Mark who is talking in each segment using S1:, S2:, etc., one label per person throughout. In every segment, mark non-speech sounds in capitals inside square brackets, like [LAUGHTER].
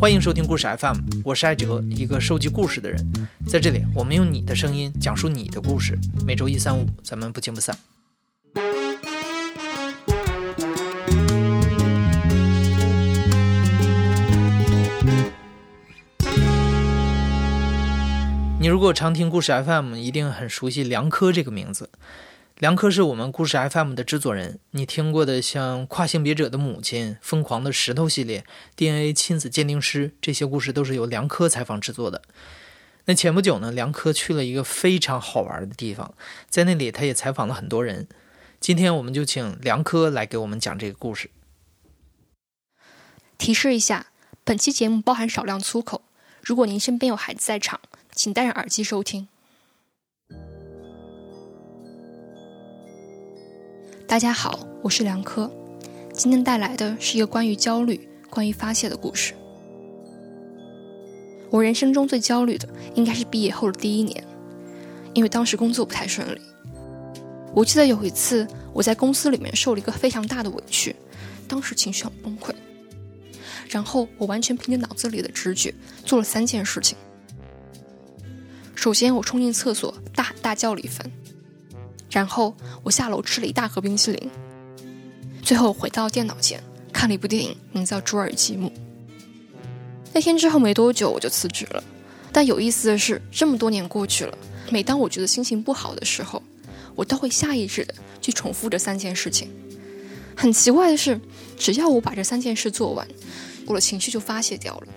S1: 欢迎收听故事 FM，我是艾哲，一个收集故事的人。在这里，我们用你的声音讲述你的故事。每周一、三、五，咱们不见不散。你如果常听故事 FM，一定很熟悉梁科这个名字。梁科是我们故事 FM 的制作人，你听过的像《跨性别者的母亲》《疯狂的石头》系列、DNA 亲子鉴定师这些故事，都是由梁科采访制作的。那前不久呢，梁科去了一个非常好玩的地方，在那里他也采访了很多人。今天我们就请梁科来给我们讲这个故事。
S2: 提示一下，本期节目包含少量粗口，如果您身边有孩子在场，请戴上耳机收听。大家好，我是梁科，今天带来的是一个关于焦虑、关于发泄的故事。我人生中最焦虑的应该是毕业后的第一年，因为当时工作不太顺利。我记得有一次我在公司里面受了一个非常大的委屈，当时情绪很崩溃，然后我完全凭着脑子里的直觉做了三件事情。首先，我冲进厕所大喊大叫了一番。然后我下楼吃了一大盒冰淇淋，最后回到电脑前看了一部电影，名叫《朱尔吉姆》。那天之后没多久我就辞职了，但有意思的是，这么多年过去了，每当我觉得心情不好的时候，我都会下意识的去重复这三件事情。很奇怪的是，只要我把这三件事做完，我的情绪就发泄掉了。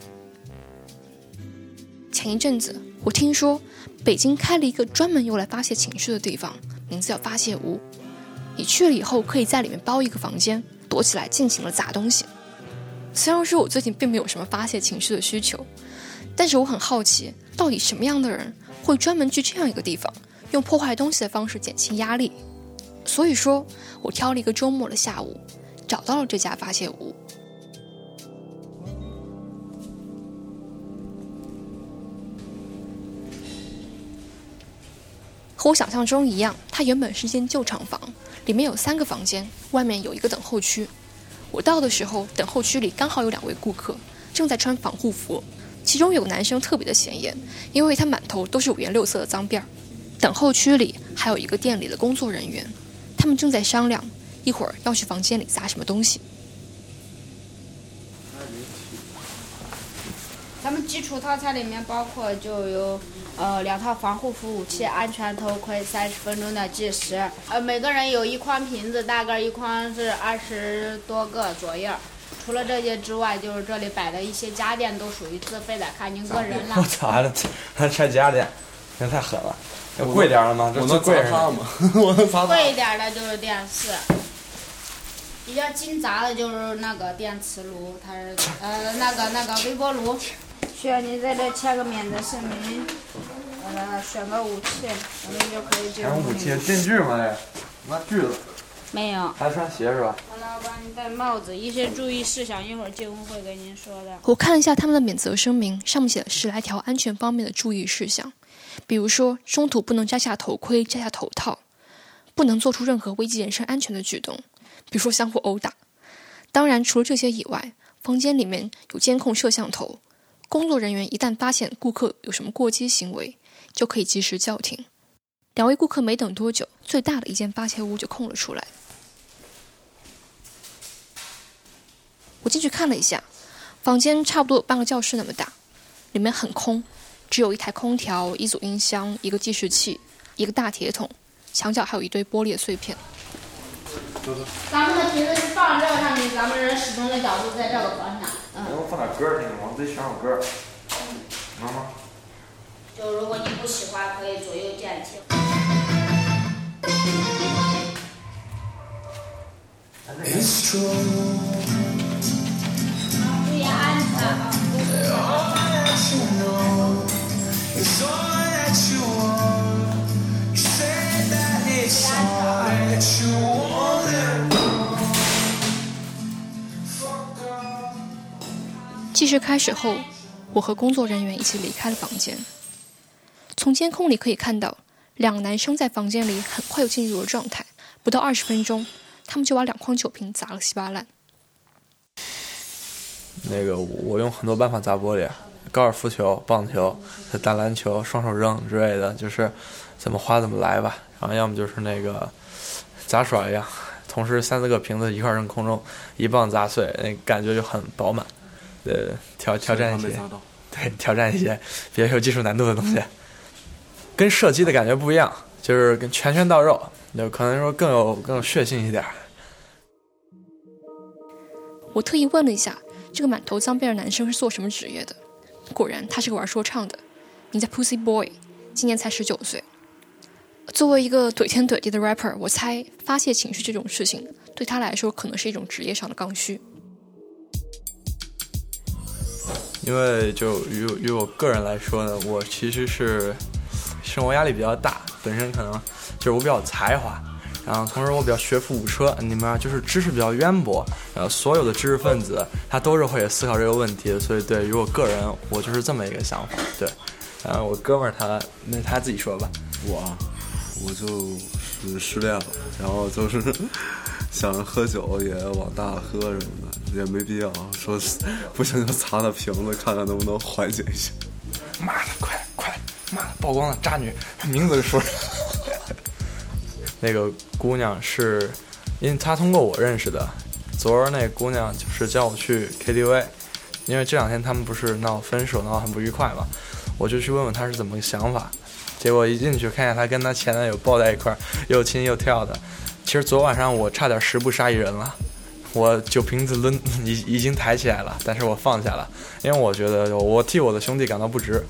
S2: 前一阵子我听说北京开了一个专门用来发泄情绪的地方。名字叫发泄屋，你去了以后可以在里面包一个房间，躲起来尽情的砸东西。虽然说我最近并没有什么发泄情绪的需求，但是我很好奇，到底什么样的人会专门去这样一个地方，用破坏东西的方式减轻压力？所以说我挑了一个周末的下午，找到了这家发泄屋。和我想象中一样，它原本是间旧厂房，里面有三个房间，外面有一个等候区。我到的时候，等候区里刚好有两位顾客正在穿防护服，其中有个男生特别的显眼，因为他满头都是五颜六色的脏辫儿。等候区里还有一个店里的工作人员，他们正在商量一会儿要去房间里砸什么东西。
S3: 咱们基础套餐里面包括就有。呃，两套防护服、武器、安全头盔，三十分钟的计时。呃，每个人有一筐瓶子，大概一筐是二十多个左右。除了这些之外，就是这里摆的一些家电都属于自费的，看您个人了。[LAUGHS]
S4: 我操，还还拆家电，[LAUGHS] 那太狠了。要贵点的吗？这最贵
S5: 吗？我能砸 [LAUGHS]
S3: 贵一点的就是电视，比较精杂的就是那个电磁炉，它是呃那个那个微波炉。需要您在这签个免责声明，呃，选个武器，我们就可以进。
S4: 选武器进去吗？这拿锯子。
S3: 没有。
S4: 还穿鞋是吧？
S3: 我老板，你戴帽子，一些注意事项，一会儿进屋会跟您说的。
S2: 我看了一下他们的免责声明，上面写了十来条安全方面的注意事项，比如说中途不能摘下头盔、摘下头套，不能做出任何危及人身安全的举动，比如说相互殴打。当然，除了这些以外，房间里面有监控摄像头。工作人员一旦发现顾客有什么过激行为，就可以及时叫停。两位顾客没等多久，最大的一间八千屋就空了出来。我进去看了一下，房间差不多有半个教室那么大，里面很空，只有一台空调、一组音箱、一个计时器、一个大铁桶，墙角还有一堆玻璃碎片。
S3: 咱们的瓶子是放这上面，咱们人始终的角度在这个方向。
S4: 嗯。给我放点歌听听吗？我自己选首歌。妈妈。
S3: 就如果你不喜欢，可以左右键听。注意安全啊！
S2: 计时开始后，我和工作人员一起离开了房间。从监控里可以看到，两个男生在房间里很快就进入了状态，不到二十分钟，他们就把两筐酒瓶砸了稀巴烂。
S4: 那个我用很多办法砸玻璃，高尔夫球、棒球、打篮球、双手扔之类的，就是怎么花怎么来吧。然后要么就是那个杂耍一样，同时三四个瓶子一块扔空中，一棒砸碎，那感觉就很饱满。呃，挑挑战一些，对，挑战一些比较有技术难度的东西，跟射击的感觉不一样，就是跟拳拳到肉，就可能说更有更有血性一点。
S2: 我特意问了一下，这个满头脏辫的男生是做什么职业的？果然，他是个玩说唱的，名叫 Pussy Boy，今年才十九岁。作为一个怼天怼地的 rapper，我猜发泄情绪这种事情对他来说可能是一种职业上的刚需。
S4: 因为就于于我个人来说呢，我其实是生活压力比较大，本身可能就是我比较有才华，然后同时我比较学富五车，你们就是知识比较渊博，然后所有的知识分子他都是会思考这个问题的，所以对于我个人，我就是这么一个想法。对，然后我哥们儿他那他自己说吧，
S5: 我我就是失恋了，然后就是想着喝酒也往大了喝什么的。也没必要说，不行就擦擦瓶子，看看能不能缓解一下。
S4: 妈的，快曝光了渣女，名字就说。[LAUGHS] 那个姑娘是，因为她通过我认识的。昨儿那姑娘就是叫我去 KTV，因为这两天他们不是闹分手，闹很不愉快嘛，我就去问问她是怎么个想法。结果一进去看见她跟她前男友抱在一块儿，又亲又跳的。其实昨晚上我差点十步杀一人了。我酒瓶子抡已已经抬起来了，但是我放下了，因为我觉得我替我的兄弟感到不值。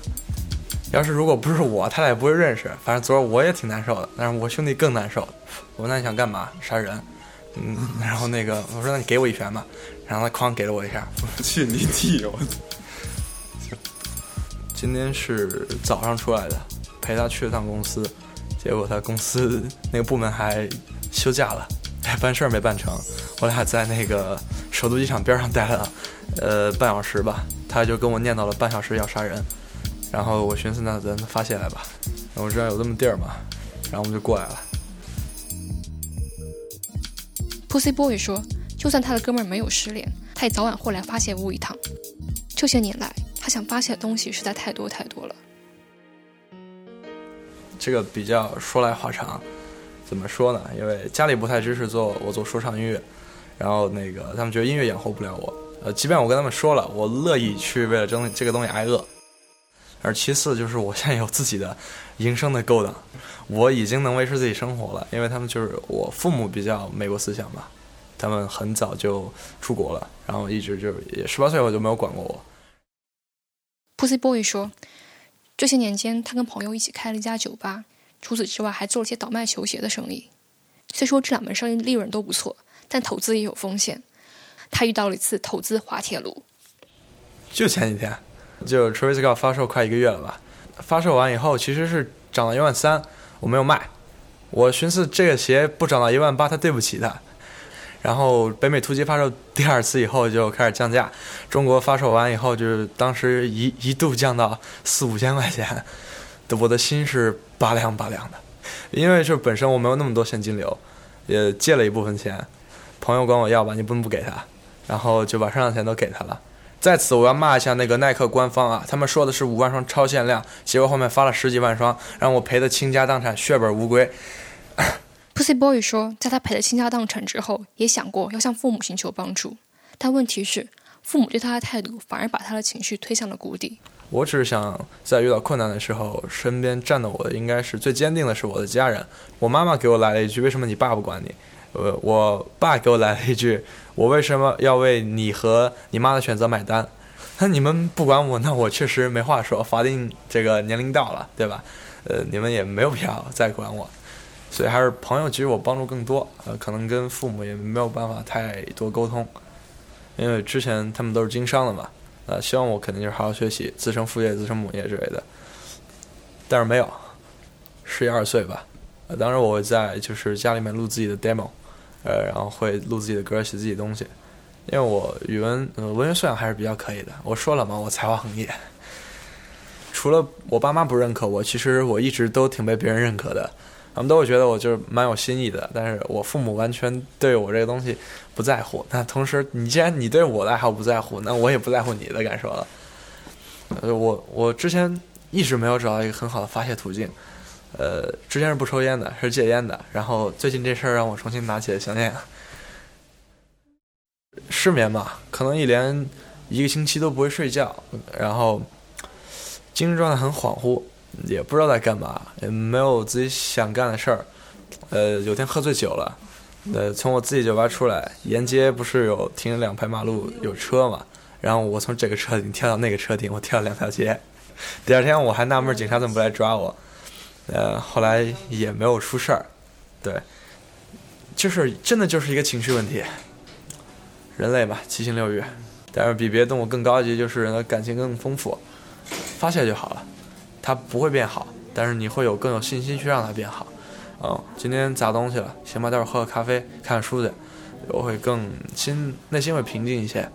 S4: 要是如果不是我，他俩也不会认识。反正昨儿我也挺难受的，但是我兄弟更难受。我那你想干嘛？杀人？嗯，[LAUGHS] 然后那个我说那你给我一拳吧，然后他哐给了我一下。
S5: 我去你弟！我
S4: 今天是早上出来的，陪他去了趟公司，结果他公司那个部门还休假了。办事儿没办成，我俩在那个首都机场边上待了，呃，半小时吧。他就跟我念叨了半小时要杀人，然后我寻思那咱发泄来吧，我知道有这么地儿嘛，然后我们就过来了。
S2: Pussy Boy 说，就算他的哥们儿没有失联，他也早晚会来发泄屋一趟。这些年来，他想发泄的东西实在太多太多了。
S4: 这个比较说来话长。怎么说呢？因为家里不太支持做我做说唱音乐，然后那个他们觉得音乐养活不了我。呃，即便我跟他们说了，我乐意去为了争这个东西挨饿。而其次就是我现在有自己的营生的勾当，我已经能维持自己生活了。因为他们就是我父母比较美国思想吧，他们很早就出国了，然后一直就也十八岁我就没有管过我。
S2: Pussy Boy 说，这些年间他跟朋友一起开了一家酒吧。除此之外，还做了些倒卖球鞋的生意。虽说这两门生意利润都不错，但投资也有风险。他遇到了一次投资滑铁卢。
S4: 就前几天，就 Travis Scott 发售快一个月了吧？发售完以后，其实是涨到一万三，我没有卖。我寻思这个鞋不涨到一万八，他对不起他。然后北美突击发售第二次以后就开始降价。中国发售完以后，就是当时一一度降到四五千块钱。我的心是拔凉拔凉的，因为就本身我没有那么多现金流，也借了一部分钱，朋友管我要吧，你不能不给他，然后就把剩下的钱都给他了。在此我要骂一下那个耐克官方啊，他们说的是五万双超限量，结果后面发了十几万双，让我赔的倾家荡产，血本无归。
S2: Pussy Boy 说，在他赔的倾家荡产之后，也想过要向父母寻求帮助，但问题是，父母对他的态度反而把他的情绪推向了谷底。
S4: 我只是想在遇到困难的时候，身边站的我应该是最坚定的是我的家人。我妈妈给我来了一句：“为什么你爸不管你？”呃，我爸给我来了一句：“我为什么要为你和你妈的选择买单？”那你们不管我，那我确实没话说。法定这个年龄到了，对吧？呃，你们也没有必要再管我，所以还是朋友给予我帮助更多。呃，可能跟父母也没有办法太多沟通，因为之前他们都是经商的嘛。呃，希望我肯定就是好好学习，自成父业、自成母业之类的。但是没有，十一二岁吧。呃，当时我会在就是家里面录自己的 demo，呃，然后会录自己的歌，写自己东西。因为我语文呃文学素养还是比较可以的。我说了嘛，我才华横溢。除了我爸妈不认可我，其实我一直都挺被别人认可的。他们都会觉得我就是蛮有新意的。但是我父母完全对我这个东西不在乎。那同时，你既然你对我的爱好不在乎，那我也不在乎你的感受了。呃，我我之前一直没有找到一个很好的发泄途径。呃，之前是不抽烟的，是戒烟的。然后最近这事儿让我重新拿起了项链。失眠吧，可能一连一个星期都不会睡觉，然后精神状态很恍惚，也不知道在干嘛，也没有自己想干的事儿。呃，有天喝醉酒了，呃，从我自己酒吧出来，沿街不是有停两排马路有车嘛，然后我从这个车顶跳到那个车顶，我跳了两条街。第二天我还纳闷警察怎么不来抓我，呃，后来也没有出事儿。对，就是真的就是一个情绪问题。人类吧，七情六欲，但是比别的动物更高级，就是人的感情更丰富，发泄就好了。它不会变好，但是你会有更有信心去让它变好。嗯，今天砸东西了，行吧，待会儿喝个咖啡，看看书去，我会更心内心会平静一些。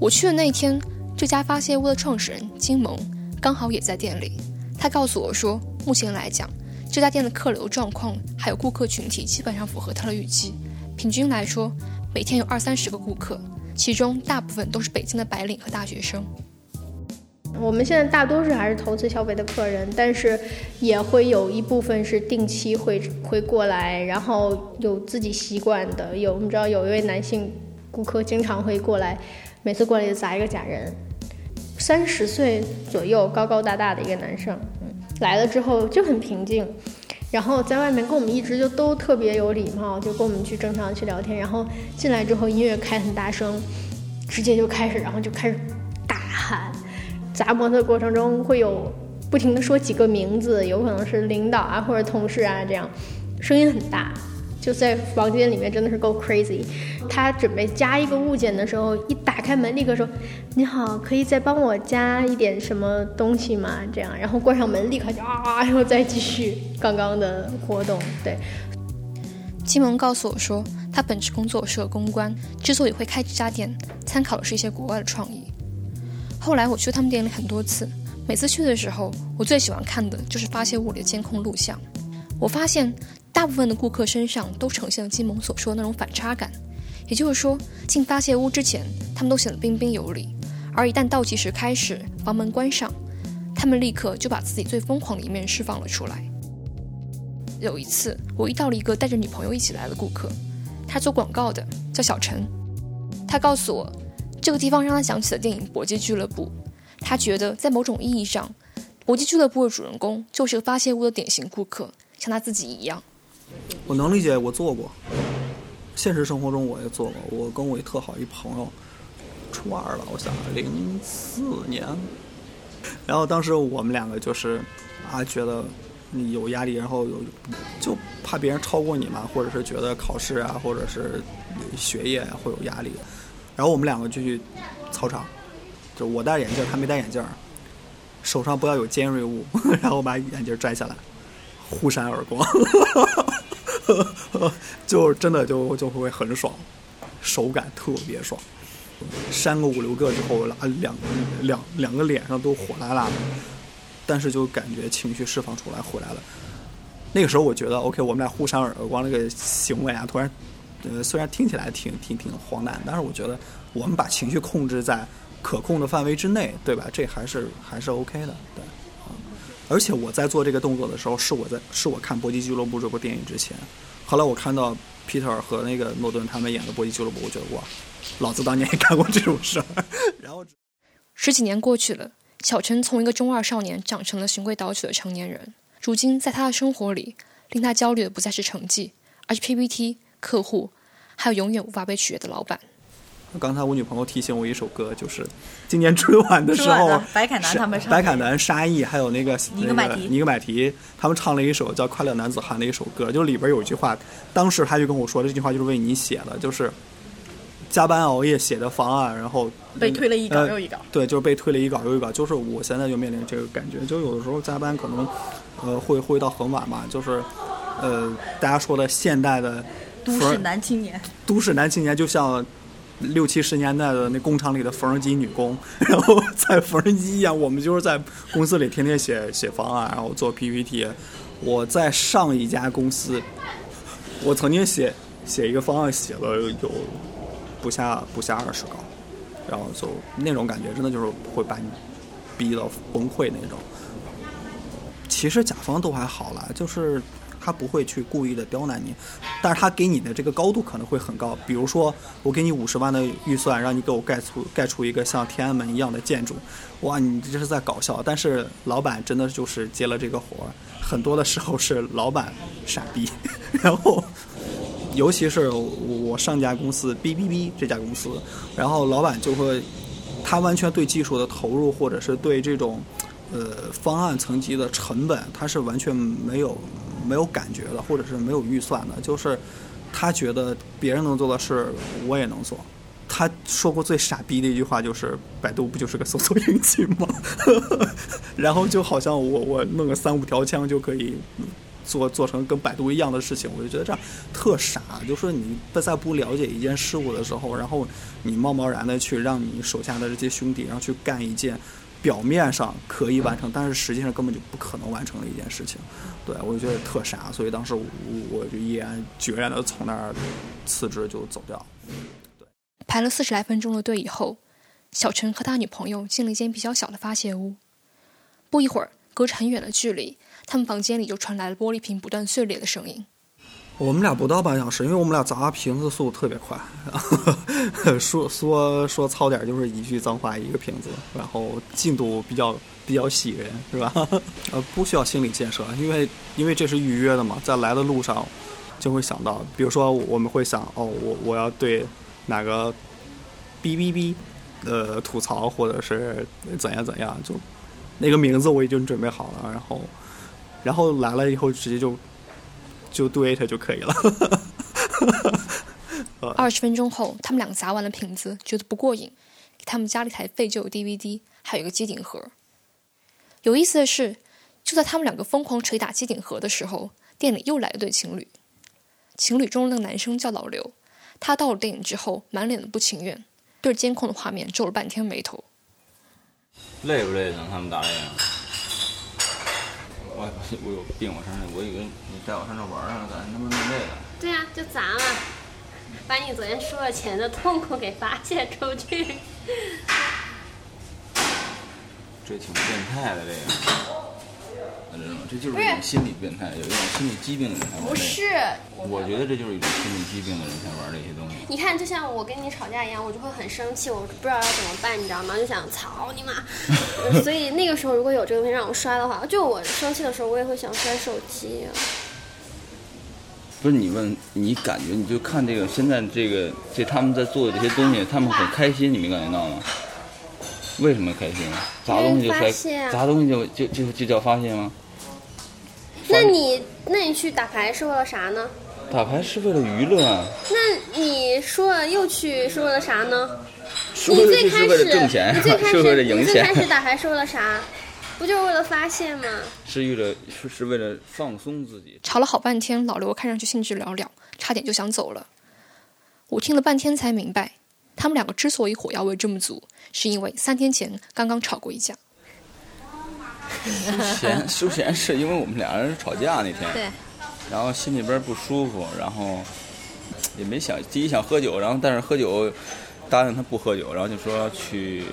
S2: 我去的那一天，这家发泄屋的创始人金萌刚好也在店里，他告诉我说，目前来讲。这家店的客流状况还有顾客群体基本上符合他的预期。平均来说，每天有二三十个顾客，其中大部分都是北京的白领和大学生。
S6: 我们现在大多数还是投资消费的客人，但是也会有一部分是定期会会过来，然后有自己习惯的。有我们知道有一位男性顾客经常会过来，每次过来就砸一个假人，三十岁左右，高高大大的一个男生。嗯来了之后就很平静，然后在外面跟我们一直就都特别有礼貌，就跟我们去正常去聊天。然后进来之后音乐开很大声，直接就开始，然后就开始大喊。砸摩托过程中会有不停的说几个名字，有可能是领导啊或者同事啊这样，声音很大。就在房间里面真的是够 crazy。他准备加一个物件的时候，一打开门立刻说：“你好，可以再帮我加一点什么东西吗？”这样，然后关上门立刻就啊，然后再继续刚刚的活动。对，
S2: 金蒙告诉我说，他本职工作是个公关，之所以会开这家店，参考的是一些国外的创意。后来我去他们店里很多次，每次去的时候，我最喜欢看的就是发现屋里的监控录像。我发现。大部分的顾客身上都呈现了金萌所说的那种反差感，也就是说，进发泄屋之前，他们都显得彬彬有礼，而一旦倒计时开始，房门关上，他们立刻就把自己最疯狂的一面释放了出来。有一次，我遇到了一个带着女朋友一起来的顾客，他做广告的，叫小陈。他告诉我，这个地方让他想起了电影《搏击俱乐部》，他觉得在某种意义上，《搏击俱乐部》的主人公就是个发泄屋的典型顾客，像他自己一样。
S7: 我能理解，我做过。现实生活中我也做过。我跟我一特好一朋友，初二了，我想零四年。然后当时我们两个就是啊，觉得有压力，然后有就怕别人超过你嘛，或者是觉得考试啊，或者是学业会有压力。然后我们两个就去操场，就我戴眼镜，他没戴眼镜，手上不要有尖锐物，[LAUGHS] 然后把眼镜摘下来，互扇耳光。[LAUGHS] 就真的就就会很爽，手感特别爽，扇个五六个之后，啊两两两个脸上都火辣辣的，但是就感觉情绪释放出来回来了。那个时候我觉得，OK，我们俩互扇耳光那个行为啊，突然，呃，虽然听起来挺挺挺荒诞，但是我觉得我们把情绪控制在可控的范围之内，对吧？这还是还是 OK 的，对。而且我在做这个动作的时候，是我在是我看《搏击俱乐部》这部电影之前。后来我看到 Peter 和那个诺顿他们演的《搏击俱乐部》，我觉得哇，老子当年也干过这种事儿。然后
S2: 十几年过去了，小陈从一个中二少年长成了循规蹈矩的成年人。如今在他的生活里，令他焦虑的不再是成绩，而是 PPT、客户，还有永远无法被取悦的老板。
S7: 刚才我女朋友提醒我一首歌，就是今年春晚的时候，
S8: 白凯南他们唱，
S7: 白凯南、沙溢还有那个
S8: 尼格买提，
S7: 尼格买提他们唱了一首叫《快乐男子汉》的一首歌，就里边有一句话，当时他就跟我说，这句话就是为你写的，就是加班熬夜写的方案，然后
S8: 被推了一稿又一稿，
S7: 对，就是被推了一稿又一稿，就是我现在就面临这个感觉，就有的时候加班可能呃会会到很晚吧，就是呃大家说的现代的
S8: 都市男青年，
S7: 都市男青年就像。六七十年代的那工厂里的缝纫机女工，[LAUGHS] 然后在缝纫机一样，我们就是在公司里天天写写方案，然后做 PPT。我在上一家公司，我曾经写写一个方案写了有不下不下二十稿，然后就那种感觉真的就是会把你逼到崩溃那种。其实甲方都还好啦，就是他不会去故意的刁难你，但是他给你的这个高度可能会很高。比如说，我给你五十万的预算，让你给我盖出盖出一个像天安门一样的建筑，哇，你这是在搞笑。但是老板真的就是接了这个活儿，很多的时候是老板傻逼，[LAUGHS] 然后。尤其是我上家公司 B B B 这家公司，然后老板就会，他完全对技术的投入，或者是对这种，呃方案层级的成本，他是完全没有没有感觉的，或者是没有预算的。就是他觉得别人能做的事，我也能做。他说过最傻逼的一句话就是：“百度不就是个搜索引擎吗？” [LAUGHS] 然后就好像我我弄个三五条枪就可以。做做成跟百度一样的事情，我就觉得这样特傻。就是你在不了解一件事物的时候，然后你贸贸然的去让你手下的这些兄弟，然后去干一件表面上可以完成，但是实际上根本就不可能完成的一件事情。对我就觉得特傻，所以当时我我就毅然决然的从那儿辞职就走掉。
S2: 对，排了四十来分钟的队以后，小陈和他女朋友进了一间比较小的发泄屋。不一会儿，隔着很远的距离。他们房间里就传来了玻璃瓶不断碎裂的声音。
S7: 我们俩不到半小时，因为我们俩砸瓶子速度特别快，[LAUGHS] 说说说糙点就是一句脏话一个瓶子，然后进度比较比较喜人，是吧？[LAUGHS] 呃，不需要心理建设，因为因为这是预约的嘛，在来的路上就会想到，比如说我们会想，哦，我我要对哪个哔哔哔呃吐槽，或者是怎样怎样，就那个名字我已经准备好了，然后。然后来了以后，直接就就 do it 就可以了。[LAUGHS]
S2: 二十分钟后，他们两个砸完了瓶子，觉得不过瘾，给他们加了一台废旧 DVD，还有一个机顶盒。有意思的是，就在他们两个疯狂捶打机顶盒的时候，店里又来了对情侣。情侣中的那个男生叫老刘，他到了电影之后，满脸的不情愿，对着监控的画面皱了半天眉头。
S9: 累不累呢？他们打这个？我 [LAUGHS] 我有病，我上这，我以为你带我上这玩儿呢，咋他妈弄这个？
S10: 对呀，就砸了，把你昨天输了钱的痛苦给发泄出去。
S9: 这挺变态的，这个。这就是一种心理变态，有一种心理疾病的人才玩。
S10: 不是，
S9: 我觉得这就是一种心理疾病的人才玩这些东西。
S10: 你看，就像我跟你吵架一样，我就会很生气，我不知道要怎么办，你知道吗？就想操你妈！[LAUGHS] 所以那个时候如果有这个东西让我摔的话，就我生气的时候，我也会想摔手机。
S9: 不是你问你感觉，你就看这个现在这个这他们在做的这些东西，他们很开心，你没感觉到吗？为什么开心？砸东西就开，砸东西就就就就叫发泄吗？
S10: 那你那你去打牌是为了啥呢？
S9: 打牌是为了娱乐啊。
S10: 那你说了又去是为了啥呢？
S9: 你
S10: 最开始
S9: 挣钱，
S10: 你最开 [LAUGHS] 始
S9: 你
S10: 最开始打牌是为了啥？不就是为了发泄吗？
S9: 是为了是是为了放松自己。
S2: 吵了好半天，老刘看上去兴致寥寥，差点就想走了。我听了半天才明白，他们两个之所以火药味这么足，是因为三天前刚刚吵过一架。
S9: 休闲休闲是因为我们俩人吵架那天，
S10: 对，
S9: 然后心里边不舒服，然后也没想第一想喝酒，然后但是喝酒答应他不喝酒，然后就说去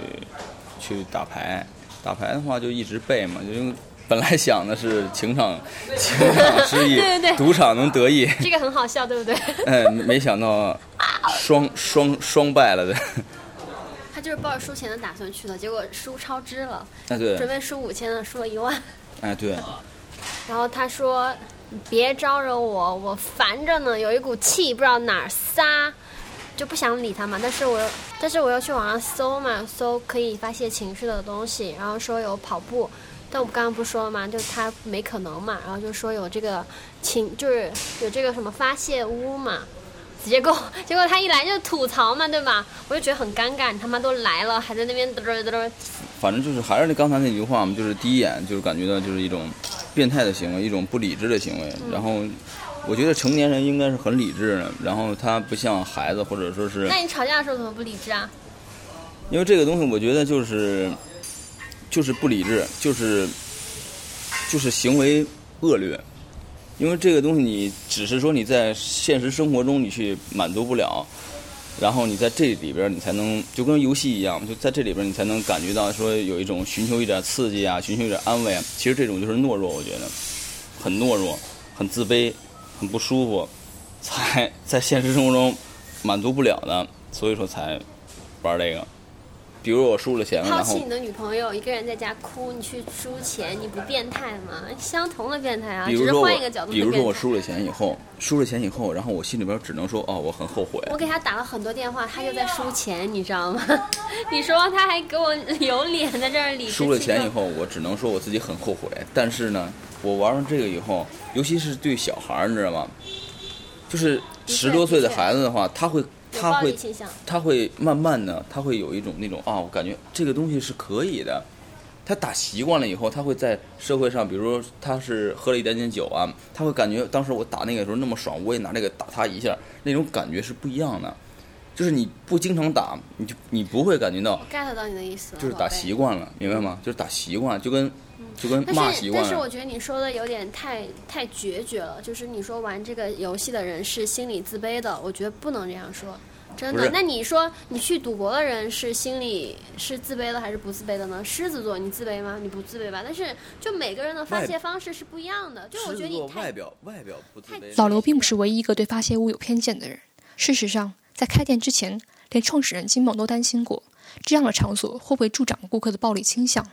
S9: 去打牌，打牌的话就一直背嘛，就 [LAUGHS] 本来想的是情场情场失意，
S10: 对 [LAUGHS] 对对，
S9: 赌场能得意，
S10: 这个很好笑，对不对？[LAUGHS]
S9: 哎，没想到双双双败了的。
S10: 他就是抱着输钱的打算去的，结果输超支了。
S9: 哎，对，
S10: 准备输五千的，输了一万。
S9: 哎，对。
S10: 然后他说：“别招惹我，我烦着呢，有一股气不知道哪儿撒，就不想理他嘛。但是我，但是我又去网上搜嘛，搜可以发泄情绪的东西，然后说有跑步，但我刚刚不说了嘛，就他没可能嘛，然后就说有这个情，就是有这个什么发泄屋嘛。”结果，结果他一来就吐槽嘛，对吧？我就觉得很尴尬，你他妈都来了，还在那边嘚嘚嘚。
S9: 反正就是还是那刚才那句话嘛，就是第一眼就是感觉到就是一种变态的行为，一种不理智的行为。然后我觉得成年人应该是很理智的，然后他不像孩子或者说是
S10: 那你吵架的时候怎么不理智啊？
S9: 因为这个东西，我觉得就是就是不理智，就是就是行为恶劣。因为这个东西，你只是说你在现实生活中你去满足不了，然后你在这里边你才能就跟游戏一样，就在这里边你才能感觉到说有一种寻求一点刺激啊，寻求一点安慰啊。其实这种就是懦弱，我觉得很懦弱，很自卑，很不舒服，才在现实生活中满足不了的，所以说才玩这个。比如我输了钱
S10: 抛弃你的女朋友，一个人在家哭，你去输钱，你不变态吗？相同的变态啊，只是
S9: 比如说我
S10: 换一个角，度
S9: 比如。说我输了钱以后，输了钱以后，然后我心里边只能说哦，我很后悔。
S10: 我给他打了很多电话，他就在输钱，你知道吗？[LAUGHS] 你说他还给我有脸在这儿理直气
S9: 输了钱以后，我只能说我自己很后悔。但是呢，我玩完这个以后，尤其是对小孩儿，你知道吗？就是十多岁的孩子的话，他会他会。他会慢慢的，他会有一种那种啊，我感觉这个东西是可以的。他打习惯了以后，他会在社会上，比如说他是喝了一点点酒啊，他会感觉当时我打那个时候那么爽，我也拿这个打他一下，那种感觉是不一样的。就是你不经常打，你就你不会感觉到
S10: get 到你的意思了，
S9: 就是打习惯了，明白吗？就是打习惯，就跟就跟骂
S10: 但是
S9: 习惯了。
S10: 但是我觉得你说的有点太太决绝了，就是你说玩这个游戏的人是心理自卑的，我觉得不能这样说。真的？那你说你去赌博的人是心里是自卑的还是不自卑的呢？狮子座你自卑吗？你不自卑吧？但是就每个人的发泄方式是不一样的。就我觉得你太
S9: 外表外表不自卑。
S2: 老刘并不是唯一一个对发泄物有偏见的人。事实上，在开店之前，连创始人金某都担心过这样的场所会不会助长顾客的暴力倾向。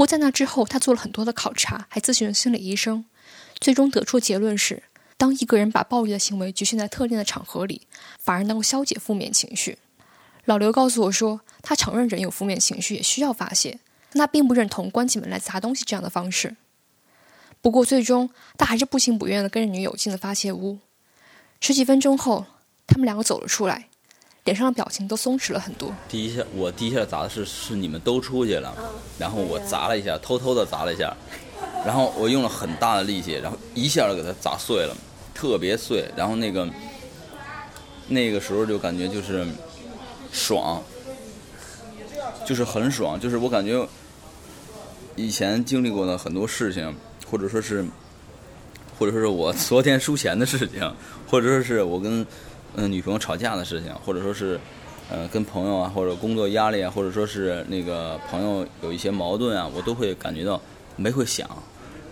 S2: 不过在那之后，他做了很多的考察，还咨询了心理医生，最终得出结论是：当一个人把暴力的行为局限在特定的场合里，反而能够消解负面情绪。老刘告诉我说，他承认人有负面情绪也需要发泄，但他并不认同关起门来砸东西这样的方式。不过最终，他还是不情不愿地跟着女友进了发泄屋。十几分钟后，他们两个走了出来，脸上的表情都松弛了很多。
S9: 第一下我第一下砸的是是你们都出去了，然后我砸了一下，偷偷的砸了一下，然后我用了很大的力气，然后一下就给它砸碎了，特别碎。然后那个那个时候就感觉就是爽，就是很爽，就是我感觉以前经历过的很多事情，或者说是或者说是我 [LAUGHS] 昨天输钱的事情，或者说是我跟嗯、呃女朋友吵架的事情，或者说是呃跟朋友啊，或者工作压力啊，或者说是那个朋友有一些矛盾啊，我都会感觉到没会想，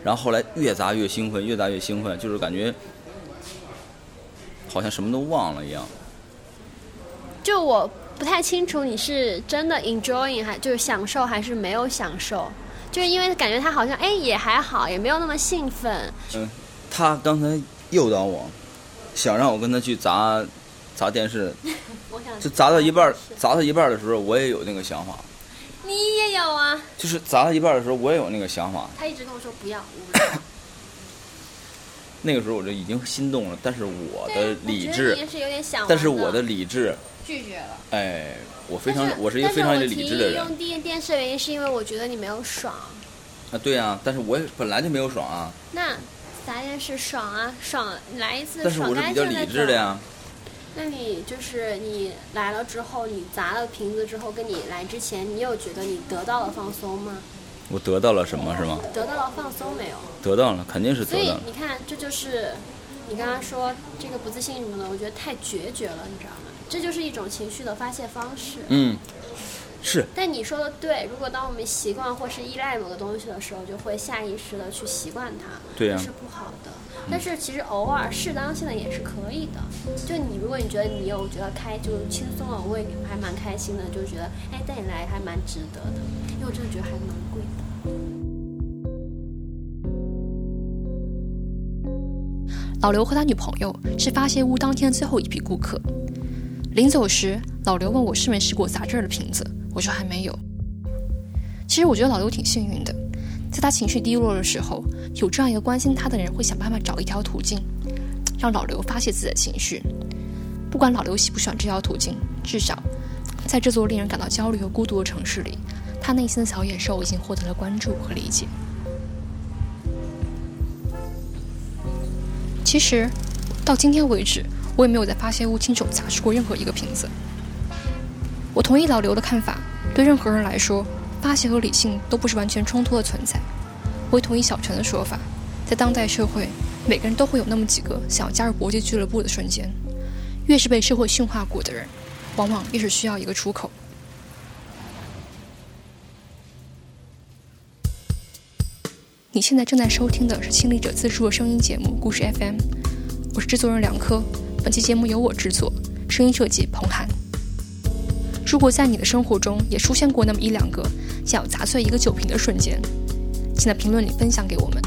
S9: 然后后来越砸越兴奋，越砸越兴奋，就是感觉好像什么都忘了一样。
S10: 就我不太清楚你是真的 enjoying 还就是享受还是没有享受，就是因为感觉他好像哎也还好，也没有那么兴奋。
S9: 嗯，他刚才诱导我，想让我跟他去砸砸电视，[LAUGHS] 就砸到一半砸到一半的时候，我也有那个想法，
S10: 你也有啊，
S9: 就是砸到一半的时候，我也有那个想法。
S10: 他一直跟我说不要，[COUGHS]
S9: 那个时候我就已经心动了，但是我的理智但是我的理智，
S3: 拒绝了。
S9: 哎，我非常我是一个非常有理智的人。
S10: 用电电视的原因是因为我觉得你没有爽。
S9: 啊，对啊，但是我也本来就没有爽啊，
S10: 那砸电视爽啊，爽来一次
S9: 但是
S10: 爽
S9: 我是比较
S10: 干净
S9: 的呀。
S10: 那你就是你来了之后，你砸了瓶子之后，跟你来之前，你有觉得你得到了放松吗？
S9: 我得到了什么是吗？
S10: 得到了放松没有？
S9: 得到了，肯定是
S10: 所以
S9: 得到了。
S10: 你看，这就是你刚刚说这个不自信什么的，我觉得太决绝了，你知道吗？这就是一种情绪的发泄方式。
S9: 嗯，是
S10: 但你说的对，如果当我们习惯或是依赖某个东西的时候，就会下意识的去习惯它，
S9: 对呀
S10: 这是不好的。但是其实偶尔适当性的也是可以的。就你如果你觉得你有觉得开就轻松了，我也还蛮开心的，就觉得哎带你来还蛮值得的，因为我真的觉得还蛮贵的。
S2: 老刘和他女朋友是发泄屋当天最后一批顾客。临走时，老刘问我试没试过砸这儿的瓶子，我说还没有。其实我觉得老刘挺幸运的，在他情绪低落的时候，有这样一个关心他的人会想办法找一条途径，让老刘发泄自己的情绪。不管老刘喜不喜欢这条途径，至少在这座令人感到焦虑和孤独的城市里，他内心的小野兽已经获得了关注和理解。其实，到今天为止，我也没有在发泄物亲手砸碎过任何一个瓶子。我同意老刘的看法，对任何人来说，发泄和理性都不是完全冲突的存在。我也同意小陈的说法，在当代社会，每个人都会有那么几个想要加入搏击俱乐部的瞬间。越是被社会驯化过的人，往往越是需要一个出口。你现在正在收听的是亲历者自述的声音节目《故事 FM》，我是制作人梁科。本期节目由我制作，声音设计彭涵。如果在你的生活中也出现过那么一两个想要砸碎一个酒瓶的瞬间，请在评论里分享给我们。